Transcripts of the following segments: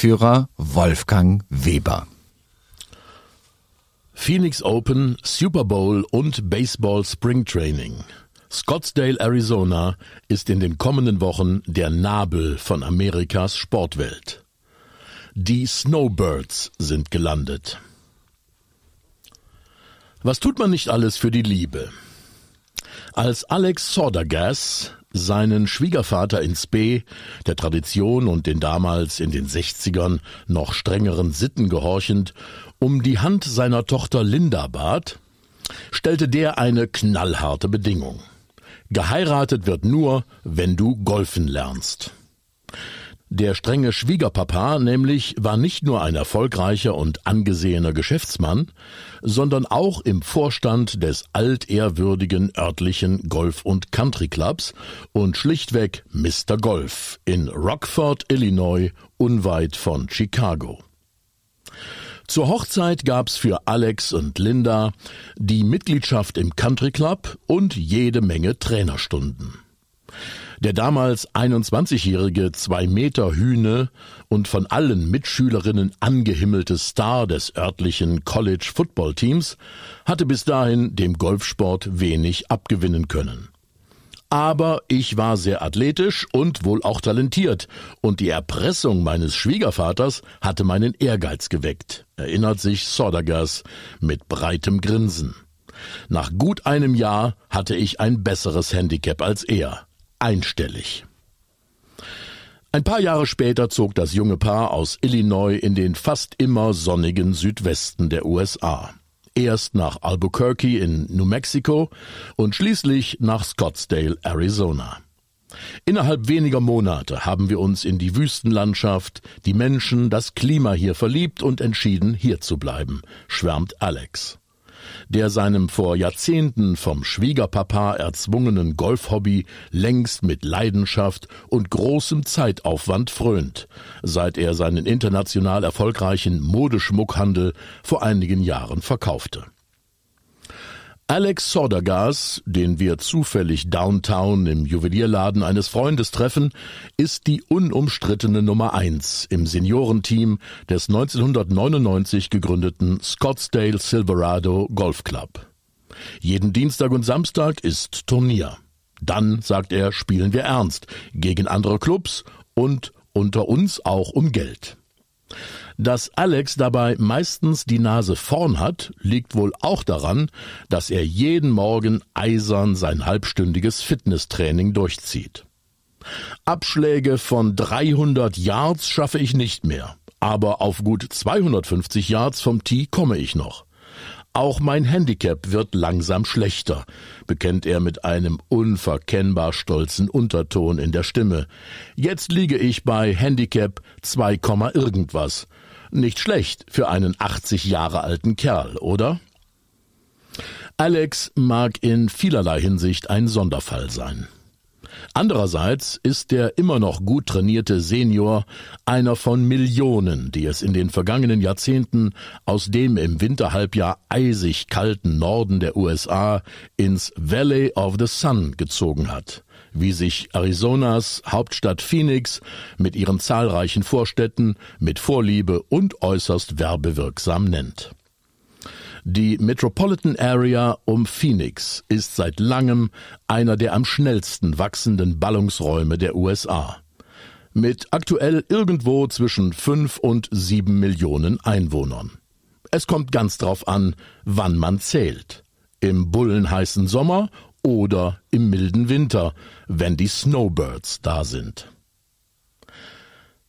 Reiseführer Wolfgang Weber. Phoenix Open, Super Bowl und Baseball Spring Training. Scottsdale, Arizona ist in den kommenden Wochen der Nabel von Amerikas Sportwelt. Die Snowbirds sind gelandet. Was tut man nicht alles für die Liebe? Als Alex Sodergas seinen Schwiegervater in Spee, der Tradition und den damals in den 60ern noch strengeren Sitten gehorchend, um die Hand seiner Tochter Linda bat, stellte der eine knallharte Bedingung. Geheiratet wird nur, wenn du golfen lernst. Der strenge Schwiegerpapa nämlich war nicht nur ein erfolgreicher und angesehener Geschäftsmann, sondern auch im Vorstand des altehrwürdigen örtlichen Golf- und Country-Clubs und schlichtweg Mr. Golf in Rockford, Illinois, unweit von Chicago. Zur Hochzeit gab's für Alex und Linda die Mitgliedschaft im Country Club und jede Menge Trainerstunden. Der damals 21-jährige zwei Meter Hühne und von allen Mitschülerinnen angehimmelte Star des örtlichen College Football Teams hatte bis dahin dem Golfsport wenig abgewinnen können. Aber ich war sehr athletisch und wohl auch talentiert, und die Erpressung meines Schwiegervaters hatte meinen Ehrgeiz geweckt, erinnert sich Sodergas mit breitem Grinsen. Nach gut einem Jahr hatte ich ein besseres Handicap als er einstellig. Ein paar Jahre später zog das junge Paar aus Illinois in den fast immer sonnigen Südwesten der USA. Erst nach Albuquerque in New Mexico und schließlich nach Scottsdale, Arizona. Innerhalb weniger Monate haben wir uns in die Wüstenlandschaft, die Menschen, das Klima hier verliebt und entschieden, hier zu bleiben, schwärmt Alex der seinem vor Jahrzehnten vom Schwiegerpapa erzwungenen Golfhobby längst mit Leidenschaft und großem Zeitaufwand frönt, seit er seinen international erfolgreichen Modeschmuckhandel vor einigen Jahren verkaufte. Alex Sodergas, den wir zufällig downtown im Juwelierladen eines Freundes treffen, ist die unumstrittene Nummer eins im Seniorenteam des 1999 gegründeten Scottsdale Silverado Golf Club. Jeden Dienstag und Samstag ist Turnier. Dann, sagt er, spielen wir ernst, gegen andere Clubs und unter uns auch um Geld. Dass Alex dabei meistens die Nase vorn hat, liegt wohl auch daran, dass er jeden Morgen eisern sein halbstündiges Fitnesstraining durchzieht. Abschläge von 300 Yards schaffe ich nicht mehr, aber auf gut 250 Yards vom Tee komme ich noch. Auch mein Handicap wird langsam schlechter, bekennt er mit einem unverkennbar stolzen Unterton in der Stimme. Jetzt liege ich bei Handicap 2, irgendwas Nicht schlecht für einen 80 Jahre alten Kerl, oder? Alex mag in vielerlei Hinsicht ein Sonderfall sein. Andererseits ist der immer noch gut trainierte Senior einer von Millionen, die es in den vergangenen Jahrzehnten aus dem im Winterhalbjahr eisig kalten Norden der USA ins Valley of the Sun gezogen hat, wie sich Arizonas Hauptstadt Phoenix mit ihren zahlreichen Vorstädten mit Vorliebe und äußerst werbewirksam nennt. Die Metropolitan Area um Phoenix ist seit langem einer der am schnellsten wachsenden Ballungsräume der USA. Mit aktuell irgendwo zwischen fünf und sieben Millionen Einwohnern. Es kommt ganz drauf an, wann man zählt. Im bullenheißen Sommer oder im milden Winter, wenn die Snowbirds da sind.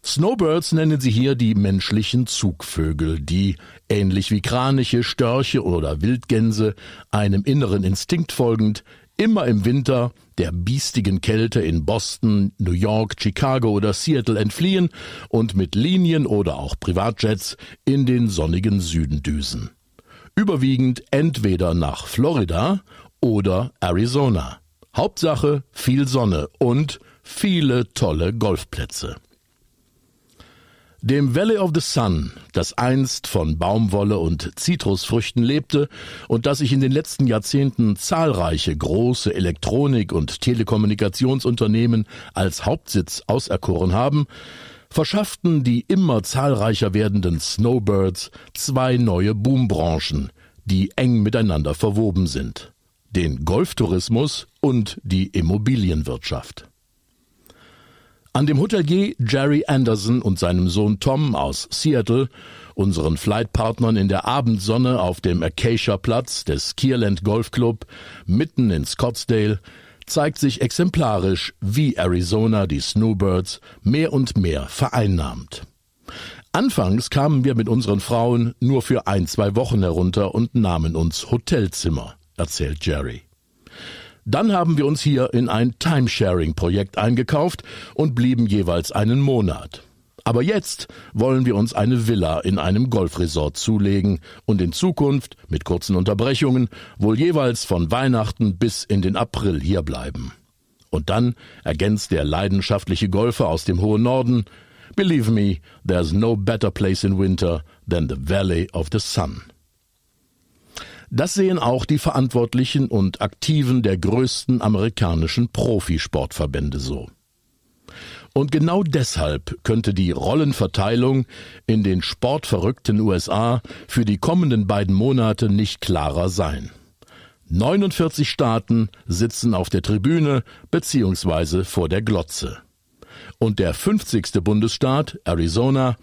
Snowbirds nennen sie hier die menschlichen Zugvögel, die, ähnlich wie Kraniche, Störche oder Wildgänse, einem inneren Instinkt folgend, immer im Winter der biestigen Kälte in Boston, New York, Chicago oder Seattle entfliehen und mit Linien oder auch Privatjets in den sonnigen Süden düsen. Überwiegend entweder nach Florida oder Arizona. Hauptsache viel Sonne und viele tolle Golfplätze. Dem Valley of the Sun, das einst von Baumwolle und Zitrusfrüchten lebte und das sich in den letzten Jahrzehnten zahlreiche große Elektronik- und Telekommunikationsunternehmen als Hauptsitz auserkoren haben, verschafften die immer zahlreicher werdenden Snowbirds zwei neue Boombranchen, die eng miteinander verwoben sind. Den Golftourismus und die Immobilienwirtschaft. An dem Hotelier Jerry Anderson und seinem Sohn Tom aus Seattle, unseren Flightpartnern in der Abendsonne auf dem Acacia-Platz des Kierland Golf Club mitten in Scottsdale, zeigt sich exemplarisch, wie Arizona die Snowbirds mehr und mehr vereinnahmt. Anfangs kamen wir mit unseren Frauen nur für ein, zwei Wochen herunter und nahmen uns Hotelzimmer, erzählt Jerry. Dann haben wir uns hier in ein Timesharing-Projekt eingekauft und blieben jeweils einen Monat. Aber jetzt wollen wir uns eine Villa in einem Golfresort zulegen und in Zukunft, mit kurzen Unterbrechungen, wohl jeweils von Weihnachten bis in den April hierbleiben. Und dann ergänzt der leidenschaftliche Golfer aus dem hohen Norden, Believe me, there's no better place in winter than the Valley of the Sun. Das sehen auch die Verantwortlichen und Aktiven der größten amerikanischen Profisportverbände so. Und genau deshalb könnte die Rollenverteilung in den sportverrückten USA für die kommenden beiden Monate nicht klarer sein. 49 Staaten sitzen auf der Tribüne bzw. vor der Glotze. Und der 50. Bundesstaat, Arizona,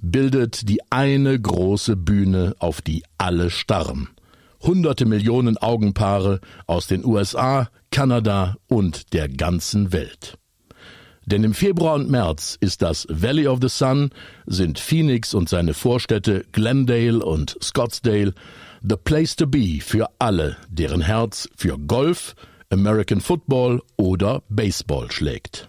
bildet die eine große Bühne, auf die alle starren hunderte Millionen Augenpaare aus den USA, Kanada und der ganzen Welt. Denn im Februar und März ist das Valley of the Sun, sind Phoenix und seine Vorstädte Glendale und Scottsdale the place to be für alle, deren Herz für Golf, American Football oder Baseball schlägt.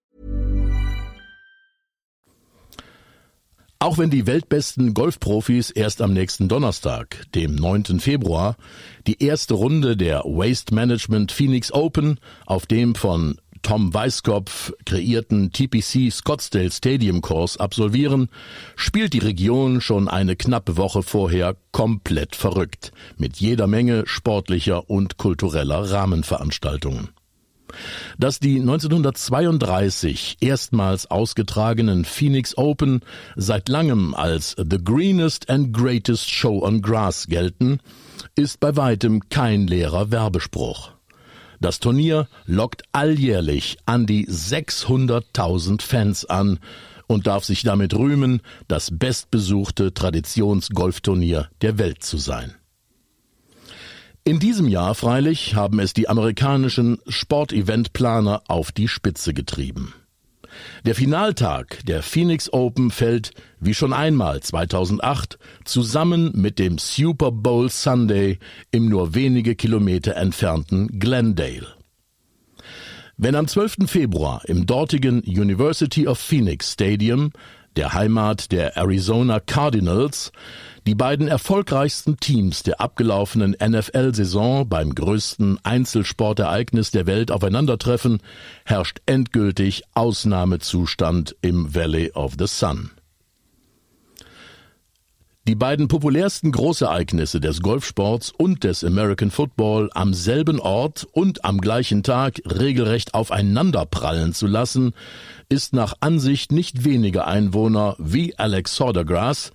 Auch wenn die weltbesten Golfprofis erst am nächsten Donnerstag, dem 9. Februar, die erste Runde der Waste Management Phoenix Open auf dem von Tom Weiskopf kreierten TPC Scottsdale Stadium Course absolvieren, spielt die Region schon eine knappe Woche vorher komplett verrückt, mit jeder Menge sportlicher und kultureller Rahmenveranstaltungen. Dass die 1932 erstmals ausgetragenen Phoenix Open seit langem als the greenest and greatest show on grass gelten, ist bei weitem kein leerer Werbespruch. Das Turnier lockt alljährlich an die 600.000 Fans an und darf sich damit rühmen, das bestbesuchte Traditionsgolfturnier der Welt zu sein. In diesem Jahr freilich haben es die amerikanischen Sporteventplaner auf die Spitze getrieben. Der Finaltag der Phoenix Open fällt, wie schon einmal 2008, zusammen mit dem Super Bowl Sunday im nur wenige Kilometer entfernten Glendale. Wenn am 12. Februar im dortigen University of Phoenix Stadium, der Heimat der Arizona Cardinals, die beiden erfolgreichsten Teams der abgelaufenen NFL-Saison beim größten Einzelsportereignis der Welt aufeinandertreffen, herrscht endgültig Ausnahmezustand im Valley of the Sun. Die beiden populärsten Großereignisse des Golfsports und des American Football am selben Ort und am gleichen Tag regelrecht aufeinanderprallen zu lassen, ist nach Ansicht nicht weniger Einwohner wie Alex Sodergrass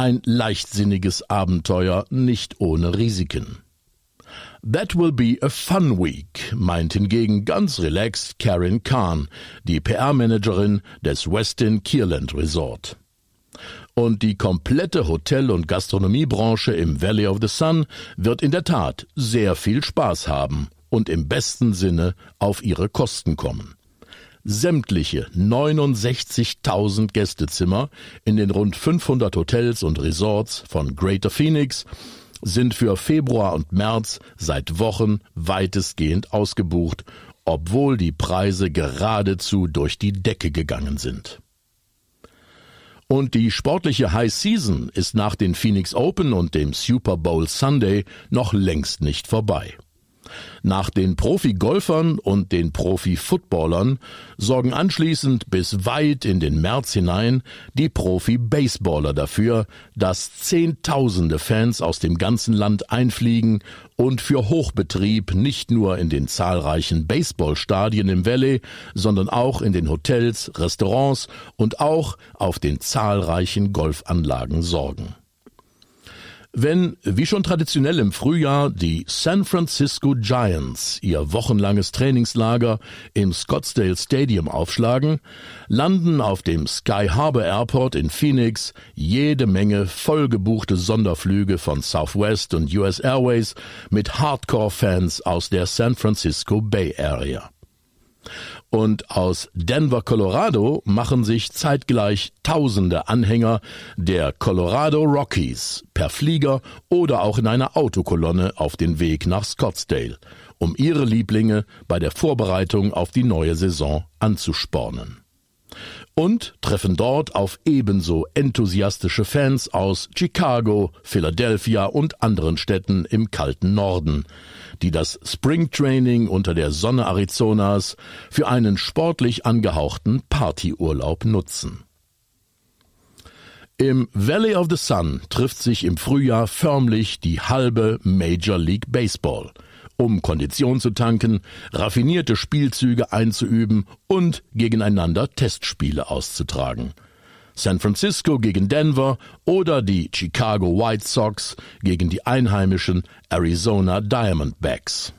ein leichtsinniges Abenteuer nicht ohne Risiken. That will be a fun week, meint hingegen ganz relaxed Karen Kahn, die PR-Managerin des Westin Kierland Resort. Und die komplette Hotel- und Gastronomiebranche im Valley of the Sun wird in der Tat sehr viel Spaß haben und im besten Sinne auf ihre Kosten kommen. Sämtliche 69.000 Gästezimmer in den rund 500 Hotels und Resorts von Greater Phoenix sind für Februar und März seit Wochen weitestgehend ausgebucht, obwohl die Preise geradezu durch die Decke gegangen sind. Und die sportliche High Season ist nach den Phoenix Open und dem Super Bowl Sunday noch längst nicht vorbei. Nach den Profi-Golfern und den Profi-Footballern sorgen anschließend bis weit in den März hinein die Profi-Baseballer dafür, dass Zehntausende Fans aus dem ganzen Land einfliegen und für Hochbetrieb nicht nur in den zahlreichen Baseballstadien im Valley, sondern auch in den Hotels, Restaurants und auch auf den zahlreichen Golfanlagen sorgen. Wenn, wie schon traditionell im Frühjahr, die San Francisco Giants ihr wochenlanges Trainingslager im Scottsdale Stadium aufschlagen, landen auf dem Sky Harbor Airport in Phoenix jede Menge vollgebuchte Sonderflüge von Southwest und US Airways mit Hardcore-Fans aus der San Francisco Bay Area. Und aus Denver, Colorado machen sich zeitgleich tausende Anhänger der Colorado Rockies per Flieger oder auch in einer Autokolonne auf den Weg nach Scottsdale, um ihre Lieblinge bei der Vorbereitung auf die neue Saison anzuspornen und treffen dort auf ebenso enthusiastische Fans aus Chicago, Philadelphia und anderen Städten im kalten Norden, die das Springtraining unter der Sonne Arizonas für einen sportlich angehauchten Partyurlaub nutzen. Im Valley of the Sun trifft sich im Frühjahr förmlich die halbe Major League Baseball – um Kondition zu tanken, raffinierte Spielzüge einzuüben und gegeneinander Testspiele auszutragen. San Francisco gegen Denver oder die Chicago White Sox gegen die einheimischen Arizona Diamondbacks.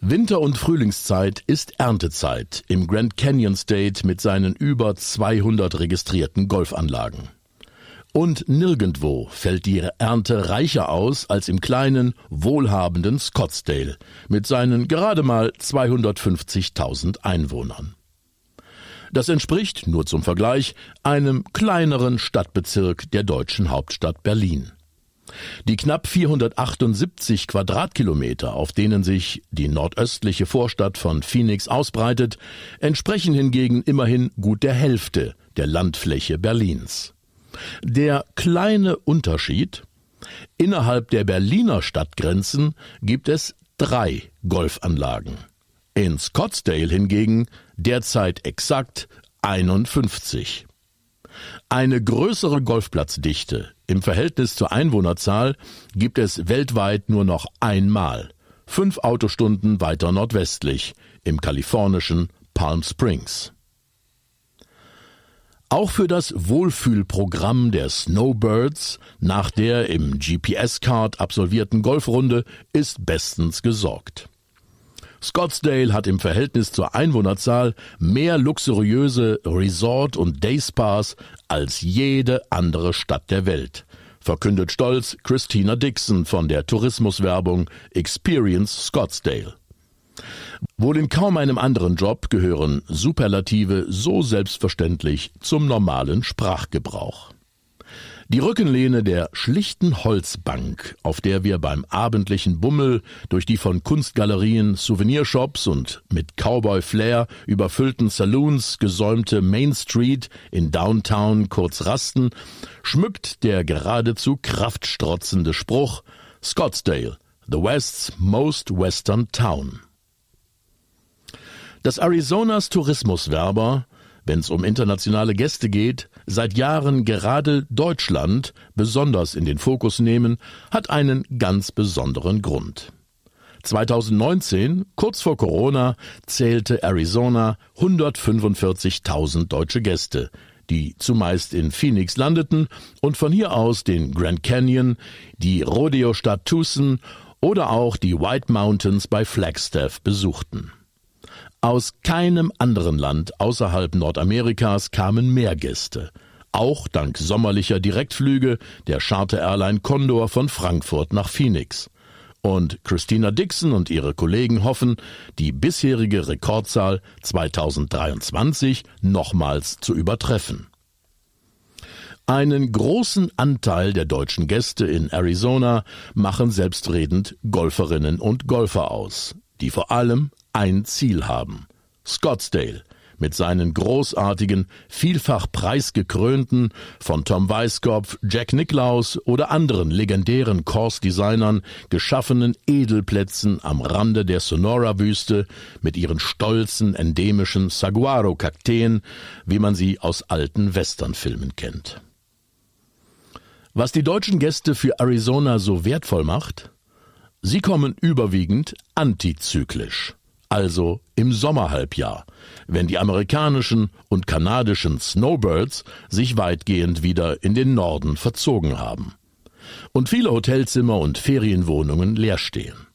Winter- und Frühlingszeit ist Erntezeit im Grand Canyon State mit seinen über 200 registrierten Golfanlagen. Und nirgendwo fällt die Ernte reicher aus als im kleinen, wohlhabenden Scottsdale mit seinen gerade mal 250.000 Einwohnern. Das entspricht, nur zum Vergleich, einem kleineren Stadtbezirk der deutschen Hauptstadt Berlin. Die knapp 478 Quadratkilometer, auf denen sich die nordöstliche Vorstadt von Phoenix ausbreitet, entsprechen hingegen immerhin gut der Hälfte der Landfläche Berlins. Der kleine Unterschied Innerhalb der Berliner Stadtgrenzen gibt es drei Golfanlagen. In Scottsdale hingegen derzeit exakt 51. Eine größere Golfplatzdichte im Verhältnis zur Einwohnerzahl gibt es weltweit nur noch einmal, fünf Autostunden weiter nordwestlich, im kalifornischen Palm Springs. Auch für das Wohlfühlprogramm der Snowbirds nach der im GPS-Card absolvierten Golfrunde ist bestens gesorgt. Scottsdale hat im Verhältnis zur Einwohnerzahl mehr luxuriöse Resort- und Dayspas als jede andere Stadt der Welt, verkündet stolz Christina Dixon von der Tourismuswerbung Experience Scottsdale. Wohl in kaum einem anderen Job gehören Superlative so selbstverständlich zum normalen Sprachgebrauch. Die Rückenlehne der schlichten Holzbank, auf der wir beim abendlichen Bummel durch die von Kunstgalerien, Souvenirshops und mit Cowboy-Flair überfüllten Saloons gesäumte Main Street in Downtown kurz rasten, schmückt der geradezu kraftstrotzende Spruch Scottsdale, the West's most western town. Dass Arizonas Tourismuswerber, wenn es um internationale Gäste geht, seit Jahren gerade Deutschland besonders in den Fokus nehmen, hat einen ganz besonderen Grund. 2019, kurz vor Corona, zählte Arizona 145.000 deutsche Gäste, die zumeist in Phoenix landeten und von hier aus den Grand Canyon, die Rodeo-Stadt Tucson oder auch die White Mountains bei Flagstaff besuchten. Aus keinem anderen Land außerhalb Nordamerikas kamen mehr Gäste, auch dank sommerlicher Direktflüge der Charter-Airline Condor von Frankfurt nach Phoenix. Und Christina Dixon und ihre Kollegen hoffen, die bisherige Rekordzahl 2023 nochmals zu übertreffen. Einen großen Anteil der deutschen Gäste in Arizona machen selbstredend Golferinnen und Golfer aus, die vor allem ein Ziel haben. Scottsdale mit seinen großartigen, vielfach preisgekrönten, von Tom Weiskopf, Jack Nicklaus oder anderen legendären Course-Designern geschaffenen Edelplätzen am Rande der Sonora-Wüste mit ihren stolzen, endemischen Saguaro-Kakteen, wie man sie aus alten Westernfilmen kennt. Was die deutschen Gäste für Arizona so wertvoll macht? Sie kommen überwiegend antizyklisch also im Sommerhalbjahr, wenn die amerikanischen und kanadischen Snowbirds sich weitgehend wieder in den Norden verzogen haben und viele Hotelzimmer und Ferienwohnungen leer stehen.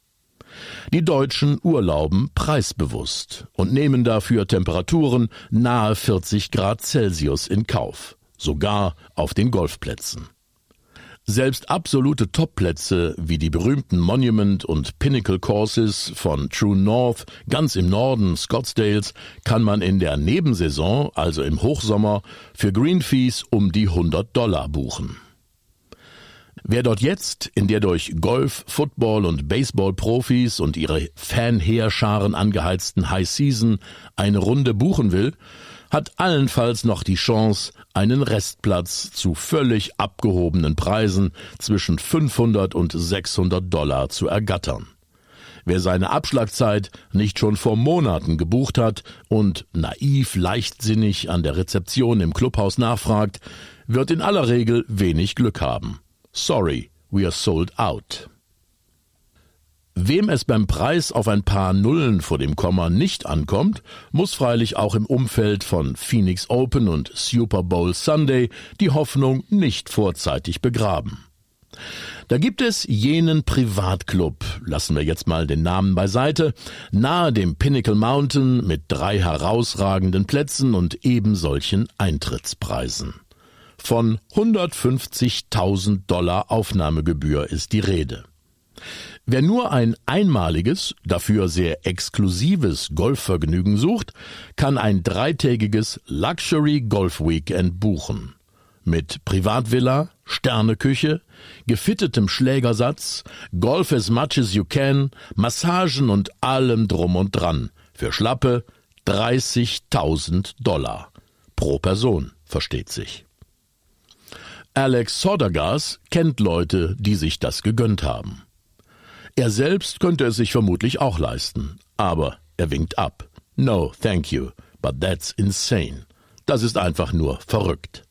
Die Deutschen urlauben preisbewusst und nehmen dafür Temperaturen nahe 40 Grad Celsius in Kauf, sogar auf den Golfplätzen. Selbst absolute Topplätze wie die berühmten Monument und Pinnacle Courses von True North ganz im Norden Scottsdales kann man in der Nebensaison, also im Hochsommer, für Green Fees um die 100 Dollar buchen. Wer dort jetzt in der durch Golf, Football und Baseball-Profis und ihre Fanheerscharen angeheizten High Season eine Runde buchen will, hat allenfalls noch die Chance, einen Restplatz zu völlig abgehobenen Preisen zwischen 500 und 600 Dollar zu ergattern. Wer seine Abschlagzeit nicht schon vor Monaten gebucht hat und naiv leichtsinnig an der Rezeption im Clubhaus nachfragt, wird in aller Regel wenig Glück haben. Sorry, we are sold out. Wem es beim Preis auf ein paar Nullen vor dem Komma nicht ankommt, muss freilich auch im Umfeld von Phoenix Open und Super Bowl Sunday die Hoffnung nicht vorzeitig begraben. Da gibt es jenen Privatclub, lassen wir jetzt mal den Namen beiseite, nahe dem Pinnacle Mountain mit drei herausragenden Plätzen und eben solchen Eintrittspreisen. Von 150.000 Dollar Aufnahmegebühr ist die Rede. Wer nur ein einmaliges, dafür sehr exklusives Golfvergnügen sucht, kann ein dreitägiges Luxury Golf Weekend buchen. Mit Privatvilla, Sterneküche, gefittetem Schlägersatz, Golf as much as you can, Massagen und allem drum und dran. Für schlappe 30.000 Dollar. Pro Person, versteht sich. Alex Sodergas kennt Leute, die sich das gegönnt haben. Er selbst könnte es sich vermutlich auch leisten, aber Er winkt ab. No, thank you, but that's insane. Das ist einfach nur verrückt.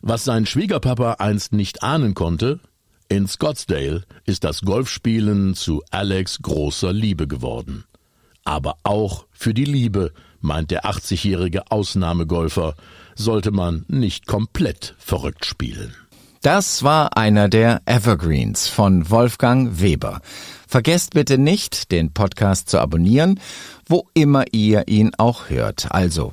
Was sein Schwiegerpapa einst nicht ahnen konnte, in Scottsdale ist das Golfspielen zu Alex großer Liebe geworden. Aber auch für die Liebe, meint der 80-jährige Ausnahmegolfer, sollte man nicht komplett verrückt spielen. Das war einer der Evergreens von Wolfgang Weber. Vergesst bitte nicht, den Podcast zu abonnieren, wo immer ihr ihn auch hört. Also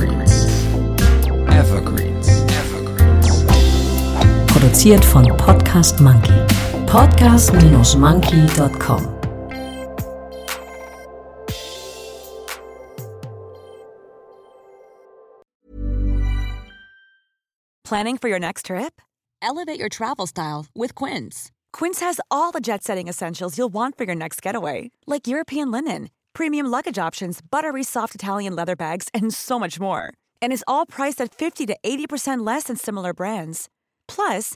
Produziert von Podcast Monkey. Podcast-monkey.com. Planning for your next trip? Elevate your travel style with Quince. Quince has all the jet setting essentials you'll want for your next getaway, like European linen, premium luggage options, buttery soft Italian leather bags, and so much more. And is all priced at 50 to 80% less than similar brands. Plus,